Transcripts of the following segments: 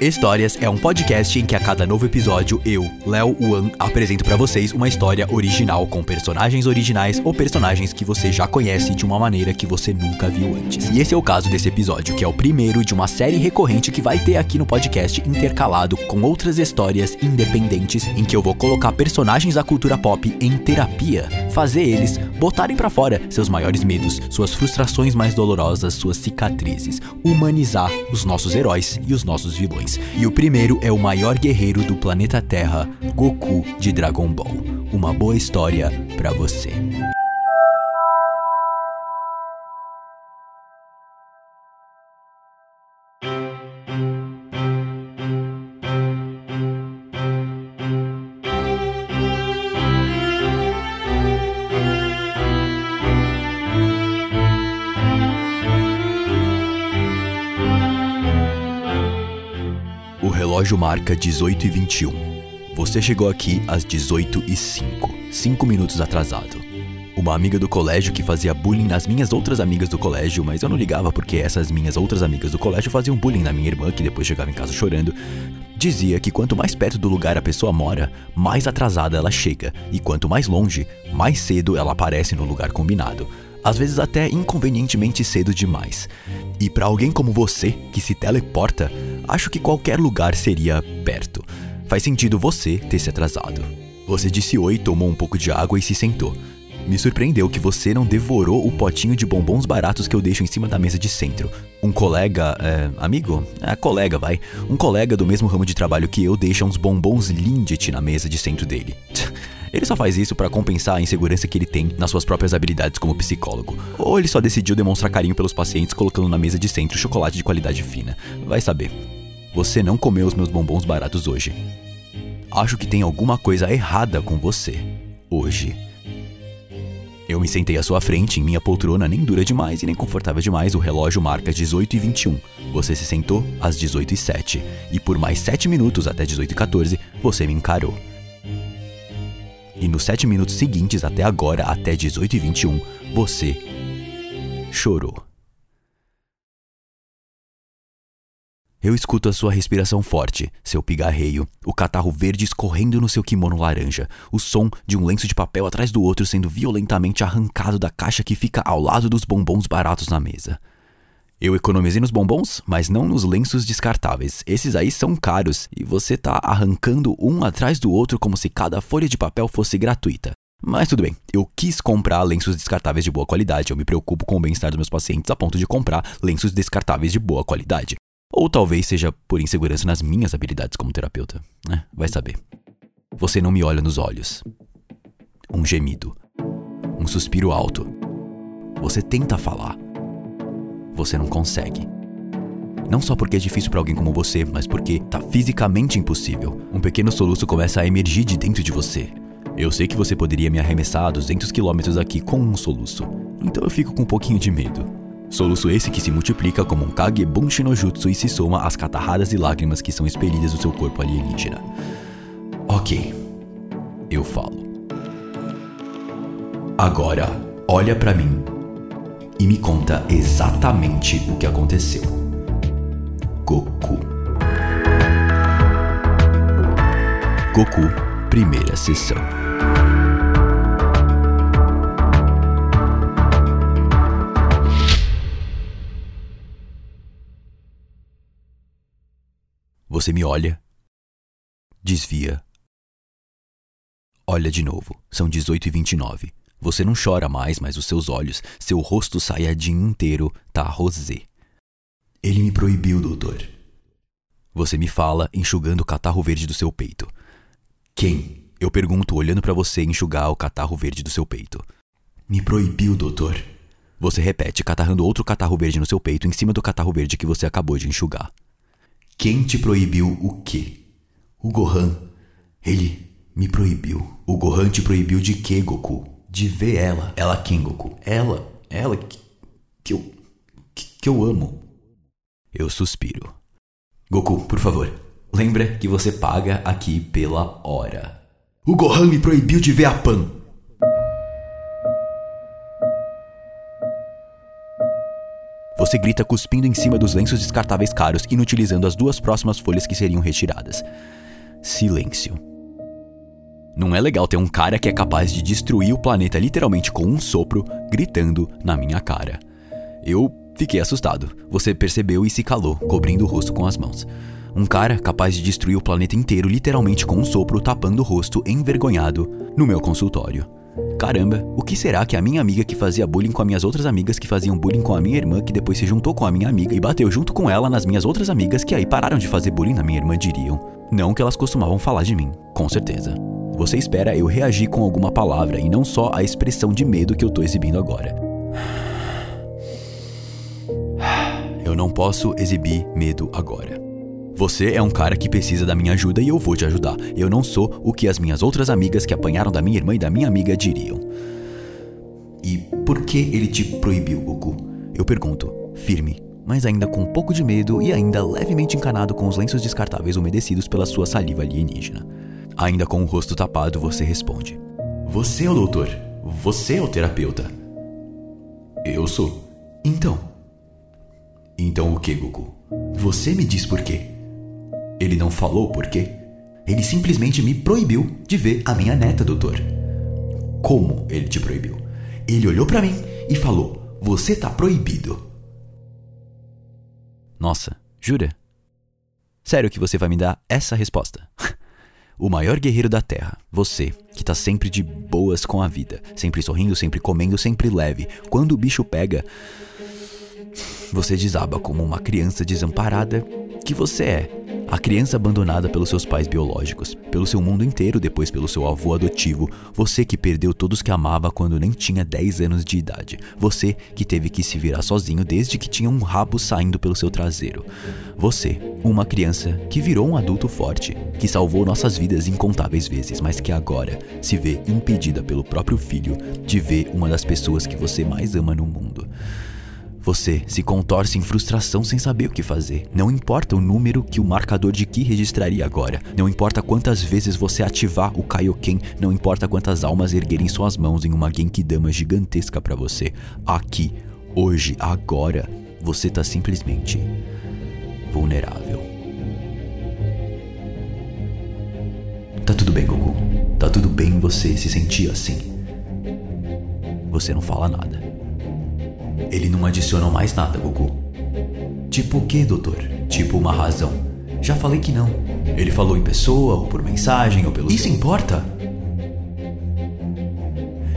Histórias é um podcast em que a cada novo episódio eu, Léo Wan, apresento para vocês uma história original com personagens originais ou personagens que você já conhece de uma maneira que você nunca viu antes. E esse é o caso desse episódio, que é o primeiro de uma série recorrente que vai ter aqui no podcast intercalado com outras histórias independentes em que eu vou colocar personagens da cultura pop em terapia, fazer eles botarem para fora seus maiores medos, suas frustrações mais dolorosas, suas cicatrizes, humanizar os nossos heróis e os nossos vilões. E o primeiro é o maior guerreiro do planeta Terra, Goku de Dragon Ball. Uma boa história para você. Relógio marca 18 e 21. Você chegou aqui às 18 e 5, 5 minutos atrasado. Uma amiga do colégio que fazia bullying nas minhas outras amigas do colégio, mas eu não ligava porque essas minhas outras amigas do colégio faziam bullying na minha irmã, que depois chegava em casa chorando, dizia que quanto mais perto do lugar a pessoa mora, mais atrasada ela chega, e quanto mais longe, mais cedo ela aparece no lugar combinado às vezes até inconvenientemente cedo demais. E para alguém como você, que se teleporta, acho que qualquer lugar seria perto. Faz sentido você ter se atrasado. Você disse oi, tomou um pouco de água e se sentou. Me surpreendeu que você não devorou o potinho de bombons baratos que eu deixo em cima da mesa de centro. Um colega, é, amigo? É, colega, vai. Um colega do mesmo ramo de trabalho que eu deixa uns bombons Lindt na mesa de centro dele. Ele só faz isso para compensar a insegurança que ele tem nas suas próprias habilidades como psicólogo. Ou ele só decidiu demonstrar carinho pelos pacientes colocando na mesa de centro chocolate de qualidade fina. Vai saber. Você não comeu os meus bombons baratos hoje. Acho que tem alguma coisa errada com você hoje. Eu me sentei à sua frente, em minha poltrona nem dura demais e nem confortável demais, o relógio marca 18 e 21. Você se sentou às 18 e 07. E por mais 7 minutos até 18 e 14, você me encarou. E nos 7 minutos seguintes até agora, até 18 e 21, você chorou. Eu escuto a sua respiração forte, seu pigarreio, o catarro verde escorrendo no seu kimono laranja, o som de um lenço de papel atrás do outro sendo violentamente arrancado da caixa que fica ao lado dos bombons baratos na mesa. Eu economizei nos bombons, mas não nos lenços descartáveis. Esses aí são caros e você tá arrancando um atrás do outro como se cada folha de papel fosse gratuita. Mas tudo bem, eu quis comprar lenços descartáveis de boa qualidade. Eu me preocupo com o bem-estar dos meus pacientes a ponto de comprar lenços descartáveis de boa qualidade. Ou talvez seja por insegurança nas minhas habilidades como terapeuta. né? vai saber. Você não me olha nos olhos. Um gemido. Um suspiro alto. Você tenta falar. Você não consegue. Não só porque é difícil para alguém como você, mas porque tá fisicamente impossível. Um pequeno soluço começa a emergir de dentro de você. Eu sei que você poderia me arremessar a 200 quilômetros aqui com um soluço, então eu fico com um pouquinho de medo. Soluço esse que se multiplica como um Kagebunshi no Jutsu e se soma às catarradas e lágrimas que são expelidas do seu corpo alienígena. Ok, eu falo. Agora, olha para mim e me conta exatamente o que aconteceu. Goku. Goku, primeira sessão. Você me olha, desvia, olha de novo. São 18 e 29. Você não chora mais, mas os seus olhos, seu rosto saiyajin inteiro tá rosé. Ele me proibiu, doutor. Você me fala, enxugando o catarro verde do seu peito. Quem? Eu pergunto, olhando para você enxugar o catarro verde do seu peito. Me proibiu, doutor. Você repete, catarrando outro catarro verde no seu peito em cima do catarro verde que você acabou de enxugar. Quem te proibiu o quê? O Gohan. Ele me proibiu. O Gohan te proibiu de quê, Goku? De ver ela. Ela quem, Goku? Ela. Ela que, que eu. Que, que eu amo. Eu suspiro. Goku, por favor, lembra que você paga aqui pela hora. O Gohan me proibiu de ver a Pan. Você grita cuspindo em cima dos lenços descartáveis caros, inutilizando as duas próximas folhas que seriam retiradas. Silêncio. Não é legal ter um cara que é capaz de destruir o planeta literalmente com um sopro, gritando na minha cara. Eu fiquei assustado. Você percebeu e se calou, cobrindo o rosto com as mãos. Um cara capaz de destruir o planeta inteiro literalmente com um sopro, tapando o rosto, envergonhado, no meu consultório. Caramba, o que será que a minha amiga que fazia bullying com as minhas outras amigas que faziam bullying com a minha irmã, que depois se juntou com a minha amiga e bateu junto com ela nas minhas outras amigas que aí pararam de fazer bullying na minha irmã diriam? Não que elas costumavam falar de mim, com certeza. Você espera eu reagir com alguma palavra e não só a expressão de medo que eu tô exibindo agora. Eu não posso exibir medo agora. Você é um cara que precisa da minha ajuda e eu vou te ajudar. Eu não sou o que as minhas outras amigas que apanharam da minha irmã e da minha amiga diriam. E por que ele te proibiu, Goku? Eu pergunto, firme, mas ainda com um pouco de medo e ainda levemente encanado com os lenços descartáveis umedecidos pela sua saliva alienígena. Ainda com o rosto tapado, você responde: Você é o doutor. Você é o terapeuta. Eu sou. Então. Então o que, Goku? Você me diz por quê. Ele não falou por quê. Ele simplesmente me proibiu de ver a minha neta, doutor. Como ele te proibiu? Ele olhou para mim e falou: Você tá proibido. Nossa, jura? Sério que você vai me dar essa resposta? o maior guerreiro da Terra, você, que tá sempre de boas com a vida, sempre sorrindo, sempre comendo, sempre leve. Quando o bicho pega, você desaba como uma criança desamparada que você é. A criança abandonada pelos seus pais biológicos, pelo seu mundo inteiro, depois pelo seu avô adotivo, você que perdeu todos que amava quando nem tinha 10 anos de idade, você que teve que se virar sozinho desde que tinha um rabo saindo pelo seu traseiro. Você, uma criança que virou um adulto forte, que salvou nossas vidas incontáveis vezes, mas que agora se vê impedida pelo próprio filho de ver uma das pessoas que você mais ama no mundo. Você se contorce em frustração sem saber o que fazer. Não importa o número que o marcador de Ki registraria agora. Não importa quantas vezes você ativar o Kaioken. Não importa quantas almas erguerem suas mãos em uma Genkidama gigantesca para você. Aqui, hoje, agora, você tá simplesmente vulnerável. Tá tudo bem, Goku. Tá tudo bem você se sentir assim. Você não fala nada. Ele não adicionou mais nada, Goku. Tipo o que, doutor? Tipo uma razão. Já falei que não. Ele falou em pessoa, ou por mensagem, ou pelo. Isso importa?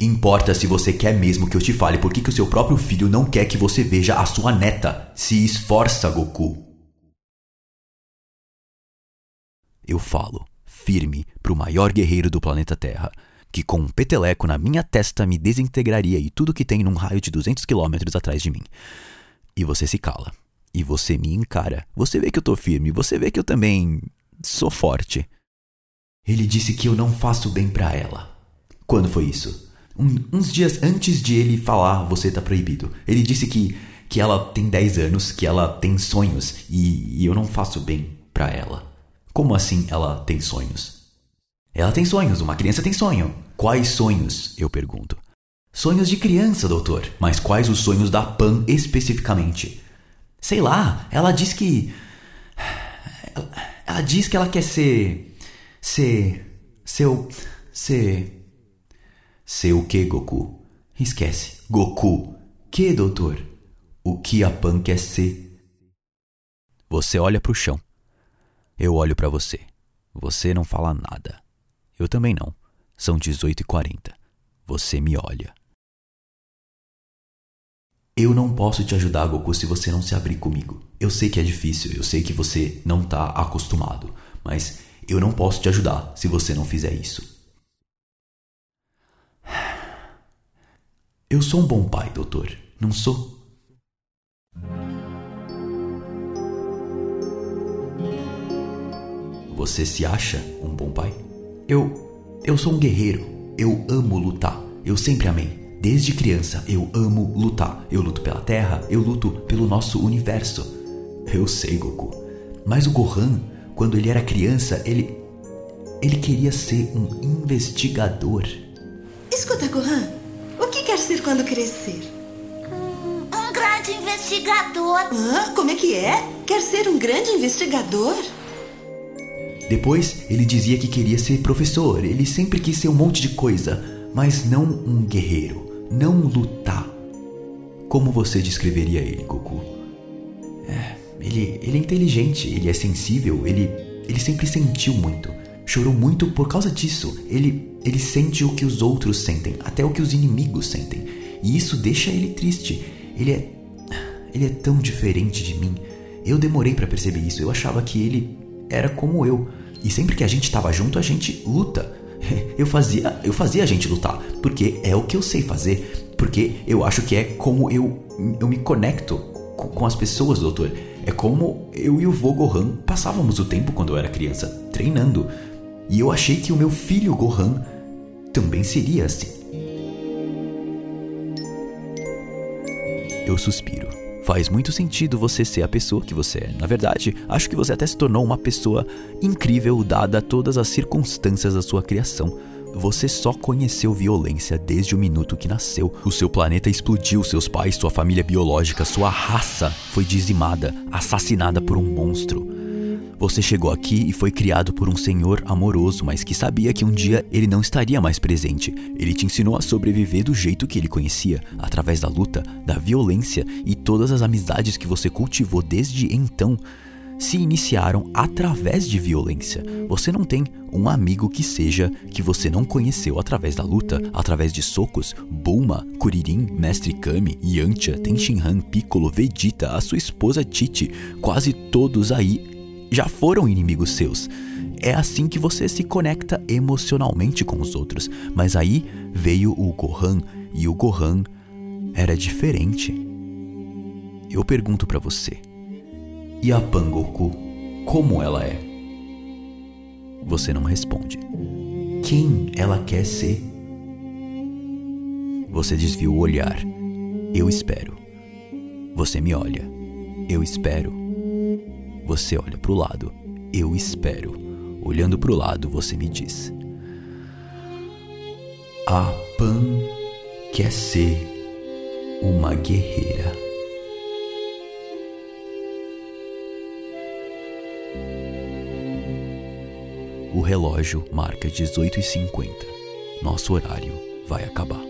Importa se você quer mesmo que eu te fale por que, que o seu próprio filho não quer que você veja a sua neta. Se esforça, Goku. Eu falo, firme, pro maior guerreiro do planeta Terra que com um peteleco na minha testa me desintegraria e tudo que tem num raio de 200 quilômetros atrás de mim. E você se cala. E você me encara. Você vê que eu tô firme. Você vê que eu também sou forte. Ele disse que eu não faço bem para ela. Quando foi isso? Um, uns dias antes de ele falar você tá proibido. Ele disse que, que ela tem 10 anos, que ela tem sonhos e, e eu não faço bem para ela. Como assim ela tem sonhos? Ela tem sonhos, uma criança tem sonho. Quais sonhos? Eu pergunto. Sonhos de criança, doutor. Mas quais os sonhos da Pan especificamente? Sei lá, ela diz que. Ela, diz que ela quer ser. Ser. Seu. Ser. Ser o que, Goku? Esquece. Goku. Que, doutor? O que a Pan quer ser? Você olha para o chão. Eu olho para você. Você não fala nada. Eu também não. São 18h40. Você me olha. Eu não posso te ajudar, Goku, se você não se abrir comigo. Eu sei que é difícil, eu sei que você não tá acostumado, mas eu não posso te ajudar se você não fizer isso. Eu sou um bom pai, doutor, não sou? Você se acha um bom pai? Eu. Eu sou um guerreiro. Eu amo lutar. Eu sempre amei. Desde criança eu amo lutar. Eu luto pela Terra, eu luto pelo nosso universo. Eu sei, Goku. Mas o Gohan, quando ele era criança, ele. Ele queria ser um investigador. Escuta, Gohan. O que quer ser quando crescer? Um grande investigador. Ah, como é que é? Quer ser um grande investigador? Depois, ele dizia que queria ser professor, ele sempre quis ser um monte de coisa, mas não um guerreiro, não lutar. Como você descreveria ele, Goku? É, ele, ele é inteligente, ele é sensível, ele, ele sempre sentiu muito. Chorou muito por causa disso. Ele, ele sente o que os outros sentem, até o que os inimigos sentem. E isso deixa ele triste. Ele é. Ele é tão diferente de mim. Eu demorei para perceber isso. Eu achava que ele era como eu. E sempre que a gente estava junto, a gente luta. Eu fazia, eu fazia a gente lutar, porque é o que eu sei fazer, porque eu acho que é como eu, eu me conecto com, com as pessoas, doutor. É como eu e o vô Gohan passávamos o tempo quando eu era criança, treinando. E eu achei que o meu filho Gohan também seria assim. Eu suspiro. Faz muito sentido você ser a pessoa que você é. Na verdade, acho que você até se tornou uma pessoa incrível dada todas as circunstâncias da sua criação. Você só conheceu violência desde o minuto que nasceu. O seu planeta explodiu, seus pais, sua família biológica, sua raça foi dizimada, assassinada por um monstro. Você chegou aqui e foi criado por um senhor amoroso, mas que sabia que um dia ele não estaria mais presente. Ele te ensinou a sobreviver do jeito que ele conhecia, através da luta, da violência e todas as amizades que você cultivou desde então se iniciaram através de violência. Você não tem um amigo que seja que você não conheceu através da luta, através de socos. Bulma, Kuririn, Mestre Kami, Yantia, Tenshinhan, Piccolo, Vegeta, a sua esposa Titi, quase todos aí já foram inimigos seus. É assim que você se conecta emocionalmente com os outros. Mas aí veio o Gohan e o Gohan era diferente. Eu pergunto para você: e a Pangoku, como ela é? Você não responde. Quem ela quer ser? Você desvia o olhar. Eu espero. Você me olha. Eu espero. Você olha para o lado. Eu espero. Olhando para o lado, você me diz: A Pan quer ser uma guerreira. O relógio marca 18h50. Nosso horário vai acabar.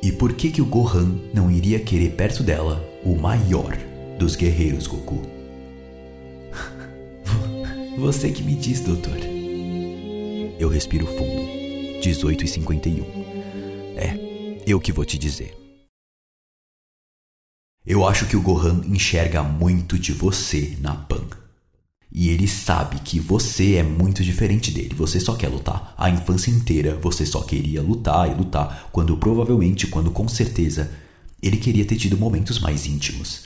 E por que que o Gohan não iria querer perto dela o maior dos guerreiros Goku. Você que me diz, doutor. Eu respiro fundo. 18 e 51. É, eu que vou te dizer. Eu acho que o Gohan enxerga muito de você na Pan. E ele sabe que você é muito diferente dele. Você só quer lutar. A infância inteira você só queria lutar e lutar, quando provavelmente, quando com certeza, ele queria ter tido momentos mais íntimos.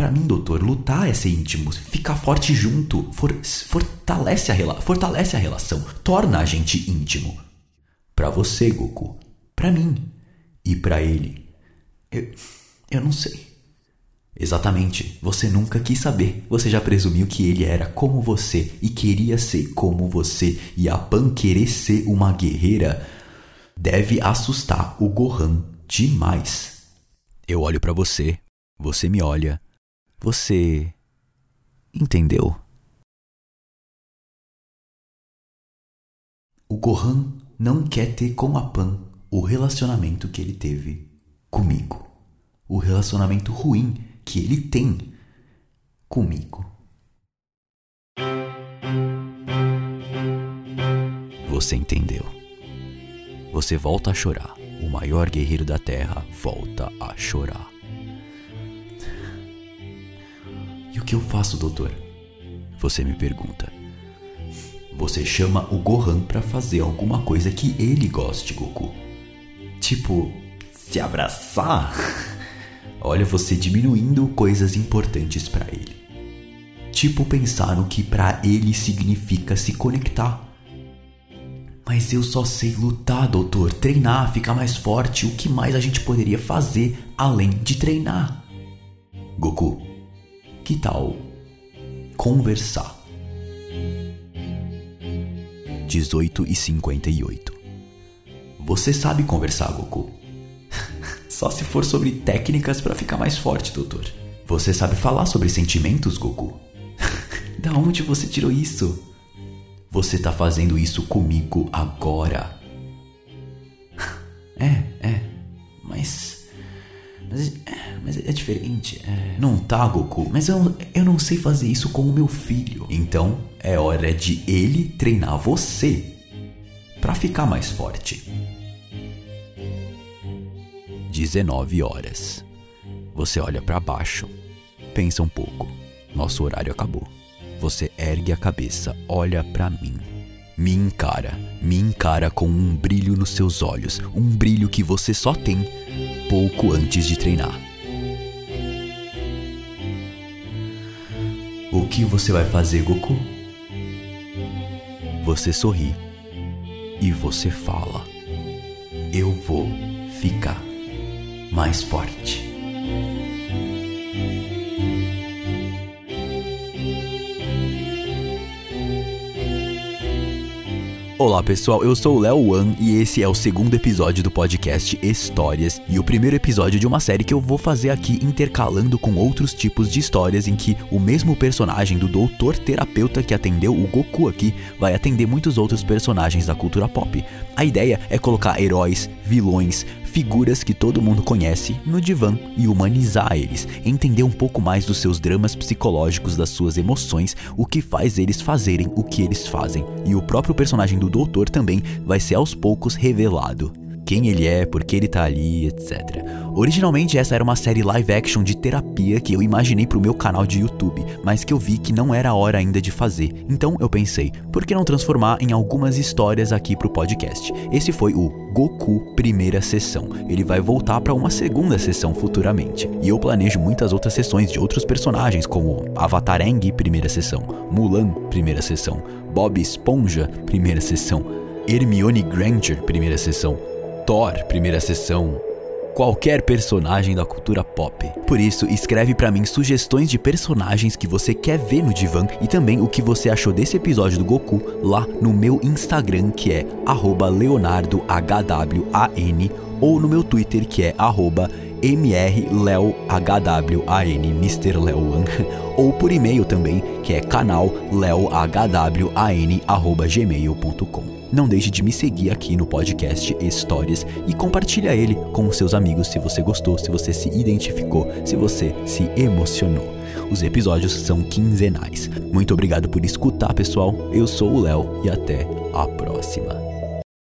Para mim, doutor, lutar é ser íntimo, ficar forte junto, for, fortalece, a fortalece a relação, torna a gente íntimo. Para você, Goku, para mim e para ele. Eu, eu não sei. Exatamente, você nunca quis saber. Você já presumiu que ele era como você e queria ser como você, e a Pan querer ser uma guerreira deve assustar o Gohan demais. Eu olho para você, você me olha você entendeu? O Gohan não quer ter com a Pan o relacionamento que ele teve comigo. O relacionamento ruim que ele tem comigo. Você entendeu. Você volta a chorar. O maior guerreiro da Terra volta a chorar. Que eu faço, doutor? Você me pergunta. Você chama o Gohan para fazer alguma coisa que ele goste, Goku. Tipo, se abraçar. Olha você diminuindo coisas importantes para ele. Tipo pensar no que para ele significa se conectar. Mas eu só sei lutar, doutor, treinar, ficar mais forte. O que mais a gente poderia fazer além de treinar? Goku, que tal conversar? 18 e 58. Você sabe conversar, Goku? Só se for sobre técnicas para ficar mais forte, doutor. Você sabe falar sobre sentimentos, Goku? da onde você tirou isso? Você tá fazendo isso comigo agora. é, diferente. É, não tá, Goku. Mas eu, eu não sei fazer isso com o meu filho. Então é hora de ele treinar você para ficar mais forte. 19 horas. Você olha para baixo, pensa um pouco. Nosso horário acabou. Você ergue a cabeça, olha para mim. Me encara, me encara com um brilho nos seus olhos, um brilho que você só tem pouco antes de treinar. O que você vai fazer, Goku? Você sorri e você fala: Eu vou ficar mais forte. Olá pessoal, eu sou o Léo Wan e esse é o segundo episódio do podcast Histórias e o primeiro episódio de uma série que eu vou fazer aqui intercalando com outros tipos de histórias em que o mesmo personagem do doutor terapeuta que atendeu o Goku aqui vai atender muitos outros personagens da cultura pop. A ideia é colocar heróis, vilões, figuras que todo mundo conhece no divã e humanizar eles, entender um pouco mais dos seus dramas psicológicos, das suas emoções, o que faz eles fazerem o que eles fazem. E o próprio personagem do doutor também vai ser aos poucos revelado quem ele é, por que ele tá ali, etc. Originalmente essa era uma série live action de terapia que eu imaginei pro meu canal de YouTube, mas que eu vi que não era a hora ainda de fazer. Então eu pensei, por que não transformar em algumas histórias aqui pro podcast? Esse foi o Goku Primeira Sessão. Ele vai voltar para uma segunda sessão futuramente. E eu planejo muitas outras sessões de outros personagens, como Avatar Aang Primeira Sessão, Mulan Primeira Sessão, Bob Esponja Primeira Sessão, Hermione Granger Primeira Sessão, Thor, primeira sessão, qualquer personagem da cultura pop. Por isso, escreve para mim sugestões de personagens que você quer ver no divã e também o que você achou desse episódio do Goku lá no meu Instagram que é @leonardohwan ou no meu Twitter que é mrleohwan, Mr. Leowan, ou por e-mail também, que é canal leohwan@gmail.com. Não deixe de me seguir aqui no podcast Histórias e compartilha ele com seus amigos se você gostou, se você se identificou, se você se emocionou. Os episódios são quinzenais. Muito obrigado por escutar, pessoal. Eu sou o Léo e até a próxima.